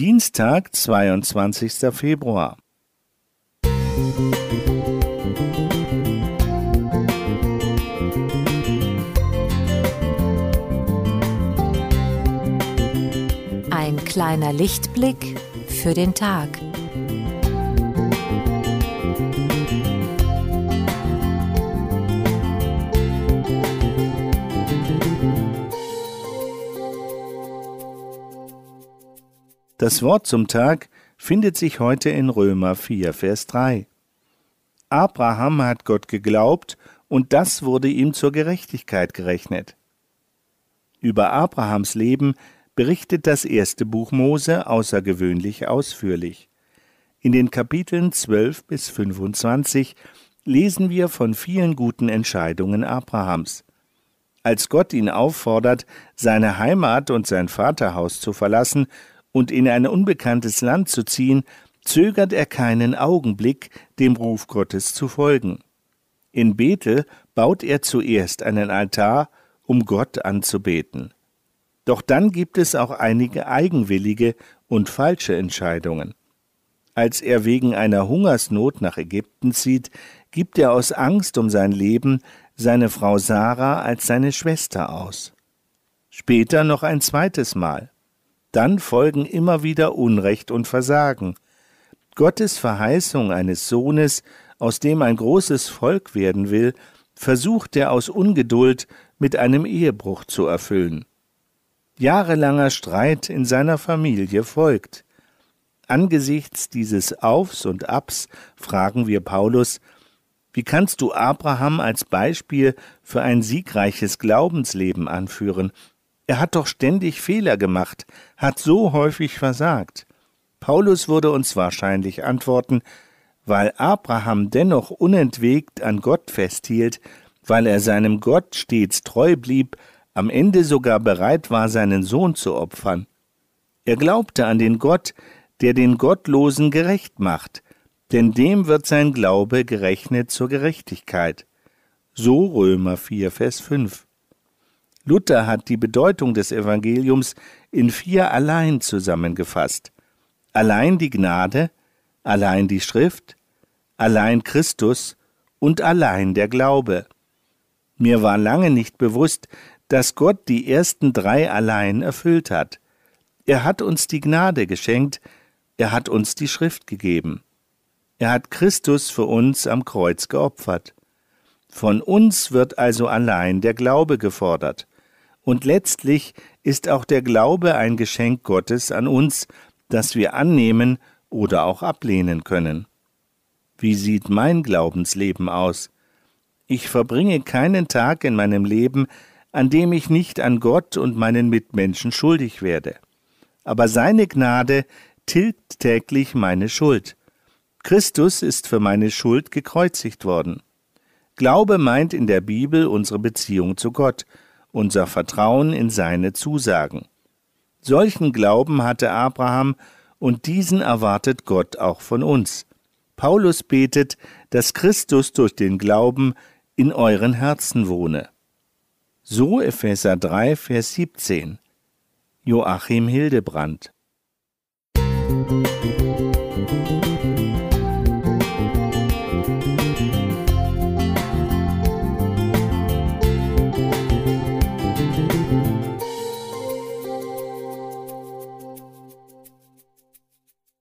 Dienstag, 22. Februar. Ein kleiner Lichtblick für den Tag. Das Wort zum Tag findet sich heute in Römer 4, Vers 3. Abraham hat Gott geglaubt, und das wurde ihm zur Gerechtigkeit gerechnet. Über Abrahams Leben berichtet das erste Buch Mose außergewöhnlich ausführlich. In den Kapiteln 12 bis 25 lesen wir von vielen guten Entscheidungen Abrahams. Als Gott ihn auffordert, seine Heimat und sein Vaterhaus zu verlassen und in ein unbekanntes Land zu ziehen, zögert er keinen Augenblick, dem Ruf Gottes zu folgen. In Bethel baut er zuerst einen Altar, um Gott anzubeten. Doch dann gibt es auch einige eigenwillige und falsche Entscheidungen. Als er wegen einer Hungersnot nach Ägypten zieht, gibt er aus Angst um sein Leben seine Frau Sarah als seine Schwester aus. Später noch ein zweites Mal. Dann folgen immer wieder Unrecht und Versagen. Gottes Verheißung eines Sohnes, aus dem ein großes Volk werden will, versucht er aus Ungeduld mit einem Ehebruch zu erfüllen. Jahrelanger Streit in seiner Familie folgt. Angesichts dieses Aufs und Abs fragen wir Paulus, wie kannst du Abraham als Beispiel für ein siegreiches Glaubensleben anführen, er hat doch ständig Fehler gemacht, hat so häufig versagt. Paulus würde uns wahrscheinlich antworten, weil Abraham dennoch unentwegt an Gott festhielt, weil er seinem Gott stets treu blieb, am Ende sogar bereit war, seinen Sohn zu opfern. Er glaubte an den Gott, der den Gottlosen gerecht macht, denn dem wird sein Glaube gerechnet zur Gerechtigkeit. So Römer 4, Vers 5. Luther hat die Bedeutung des Evangeliums in vier allein zusammengefasst. Allein die Gnade, allein die Schrift, allein Christus und allein der Glaube. Mir war lange nicht bewusst, dass Gott die ersten drei allein erfüllt hat. Er hat uns die Gnade geschenkt, er hat uns die Schrift gegeben. Er hat Christus für uns am Kreuz geopfert. Von uns wird also allein der Glaube gefordert. Und letztlich ist auch der Glaube ein Geschenk Gottes an uns, das wir annehmen oder auch ablehnen können. Wie sieht mein Glaubensleben aus? Ich verbringe keinen Tag in meinem Leben, an dem ich nicht an Gott und meinen Mitmenschen schuldig werde. Aber seine Gnade tilgt täglich meine Schuld. Christus ist für meine Schuld gekreuzigt worden. Glaube meint in der Bibel unsere Beziehung zu Gott, unser Vertrauen in seine Zusagen. Solchen Glauben hatte Abraham, und diesen erwartet Gott auch von uns. Paulus betet, dass Christus durch den Glauben in euren Herzen wohne. So Epheser 3, Vers 17. Joachim Hildebrand. Musik